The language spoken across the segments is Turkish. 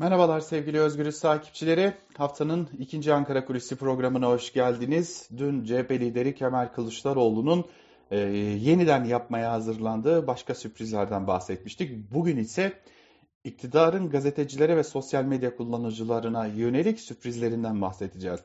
Merhabalar sevgili Özgürüz takipçileri. Haftanın ikinci Ankara Kulisi programına hoş geldiniz. Dün CHP lideri Kemal Kılıçdaroğlu'nun e, yeniden yapmaya hazırlandığı başka sürprizlerden bahsetmiştik. Bugün ise iktidarın gazetecilere ve sosyal medya kullanıcılarına yönelik sürprizlerinden bahsedeceğiz.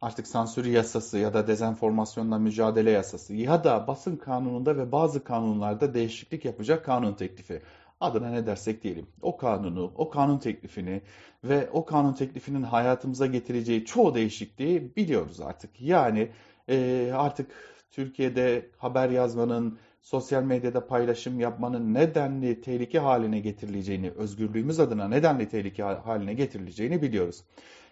Artık sansür yasası ya da dezenformasyonla mücadele yasası ya da basın kanununda ve bazı kanunlarda değişiklik yapacak kanun teklifi adına ne dersek diyelim o kanunu, o kanun teklifini ve o kanun teklifinin hayatımıza getireceği çoğu değişikliği biliyoruz artık. Yani e, artık Türkiye'de haber yazmanın, sosyal medyada paylaşım yapmanın nedenli tehlike haline getirileceğini, özgürlüğümüz adına nedenli tehlike haline getirileceğini biliyoruz.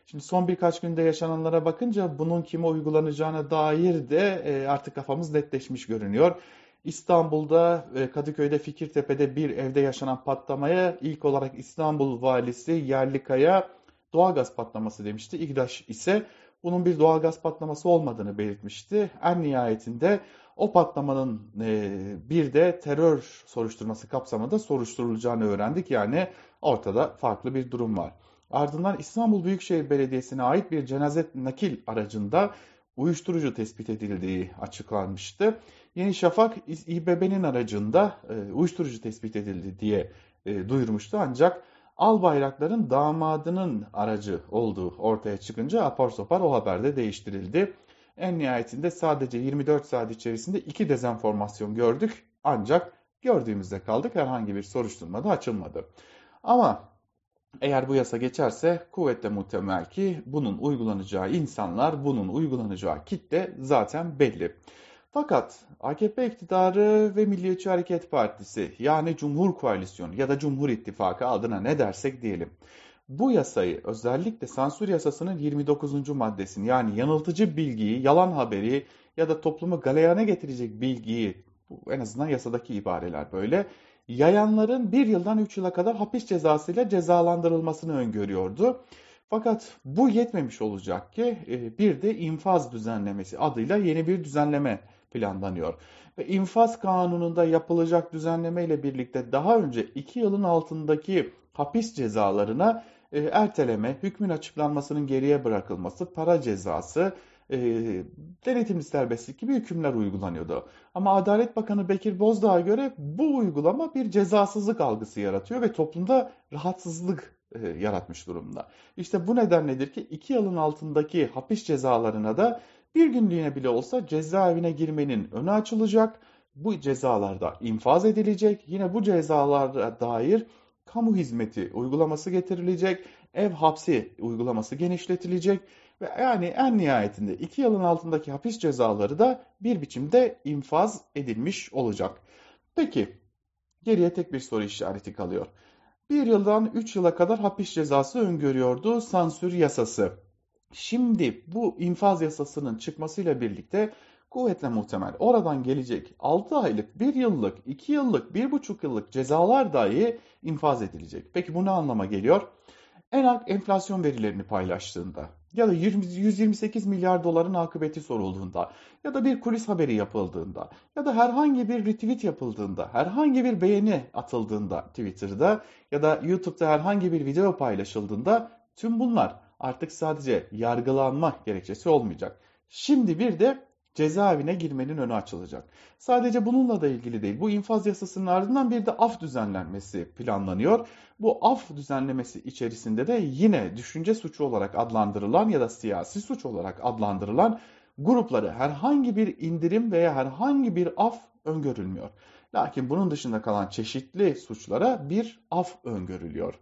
Şimdi son birkaç günde yaşananlara bakınca bunun kime uygulanacağına dair de e, artık kafamız netleşmiş görünüyor. İstanbul'da e, Kadıköy'de Fikirtepe'de bir evde yaşanan patlamaya ilk olarak İstanbul valisi Yerlikaya doğalgaz patlaması demişti. İGDAŞ ise bunun bir doğalgaz patlaması olmadığını belirtmişti. En nihayetinde o patlamanın e, bir de terör soruşturması kapsamında soruşturulacağını öğrendik. Yani ortada farklı bir durum var. Ardından İstanbul Büyükşehir Belediyesi'ne ait bir cenaze nakil aracında uyuşturucu tespit edildiği açıklanmıştı. Yeni Şafak İBB'nin aracında e, uyuşturucu tespit edildi diye e, duyurmuştu ancak Albayrakların damadının aracı olduğu ortaya çıkınca apar topar o haberde değiştirildi. En nihayetinde sadece 24 saat içerisinde iki dezenformasyon gördük ancak gördüğümüzde kaldık herhangi bir soruşturma da açılmadı. Ama eğer bu yasa geçerse kuvvetle muhtemel ki bunun uygulanacağı insanlar, bunun uygulanacağı kitle zaten belli. Fakat AKP iktidarı ve Milliyetçi Hareket Partisi yani Cumhur Koalisyonu ya da Cumhur İttifakı adına ne dersek diyelim. Bu yasayı özellikle sansür yasasının 29. maddesini yani yanıltıcı bilgiyi, yalan haberi ya da toplumu galeyana getirecek bilgiyi en azından yasadaki ibareler böyle yayanların bir yıldan üç yıla kadar hapis cezasıyla cezalandırılmasını öngörüyordu. Fakat bu yetmemiş olacak ki e, bir de infaz düzenlemesi adıyla yeni bir düzenleme planlanıyor. Ve infaz kanununda yapılacak düzenleme ile birlikte daha önce 2 yılın altındaki hapis cezalarına e, erteleme, hükmün açıklanmasının geriye bırakılması, para cezası, e, denetimli serbestlik gibi hükümler uygulanıyordu. Ama Adalet Bakanı Bekir Bozdağ'a göre bu uygulama bir cezasızlık algısı yaratıyor ve toplumda rahatsızlık e, yaratmış durumda. İşte bu nedenledir ki 2 yılın altındaki hapis cezalarına da bir günlüğüne bile olsa cezaevine girmenin önü açılacak. Bu cezalarda infaz edilecek. Yine bu cezalara dair kamu hizmeti uygulaması getirilecek. Ev hapsi uygulaması genişletilecek. Ve yani en nihayetinde 2 yılın altındaki hapis cezaları da bir biçimde infaz edilmiş olacak. Peki geriye tek bir soru işareti kalıyor. Bir yıldan 3 yıla kadar hapis cezası öngörüyordu sansür yasası. Şimdi bu infaz yasasının çıkmasıyla birlikte kuvvetle muhtemel oradan gelecek 6 aylık, 1 yıllık, 2 yıllık, 1,5 yıllık cezalar dahi infaz edilecek. Peki bu ne anlama geliyor? En alt enflasyon verilerini paylaştığında ya da 128 milyar doların akıbeti sorulduğunda ya da bir kulis haberi yapıldığında ya da herhangi bir retweet yapıldığında, herhangi bir beğeni atıldığında Twitter'da ya da YouTube'da herhangi bir video paylaşıldığında tüm bunlar artık sadece yargılanma gerekçesi olmayacak. Şimdi bir de cezaevine girmenin önü açılacak. Sadece bununla da ilgili değil. Bu infaz yasasının ardından bir de af düzenlenmesi planlanıyor. Bu af düzenlemesi içerisinde de yine düşünce suçu olarak adlandırılan ya da siyasi suç olarak adlandırılan grupları herhangi bir indirim veya herhangi bir af öngörülmüyor. Lakin bunun dışında kalan çeşitli suçlara bir af öngörülüyor.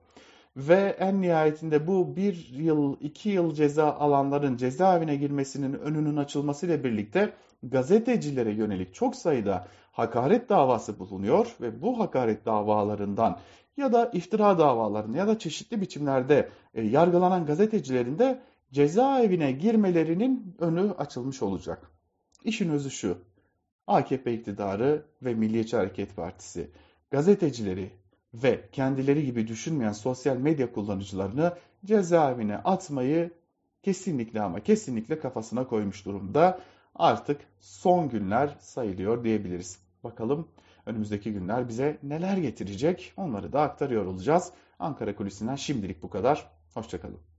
Ve en nihayetinde bu bir yıl, iki yıl ceza alanların cezaevine girmesinin önünün açılmasıyla birlikte gazetecilere yönelik çok sayıda hakaret davası bulunuyor ve bu hakaret davalarından ya da iftira davalarını ya da çeşitli biçimlerde e, yargılanan gazetecilerin de cezaevine girmelerinin önü açılmış olacak. İşin özü şu. AKP iktidarı ve Milliyetçi Hareket Partisi gazetecileri ve kendileri gibi düşünmeyen sosyal medya kullanıcılarını cezaevine atmayı kesinlikle ama kesinlikle kafasına koymuş durumda. Artık son günler sayılıyor diyebiliriz. Bakalım önümüzdeki günler bize neler getirecek onları da aktarıyor olacağız. Ankara Kulisi'nden şimdilik bu kadar. Hoşçakalın.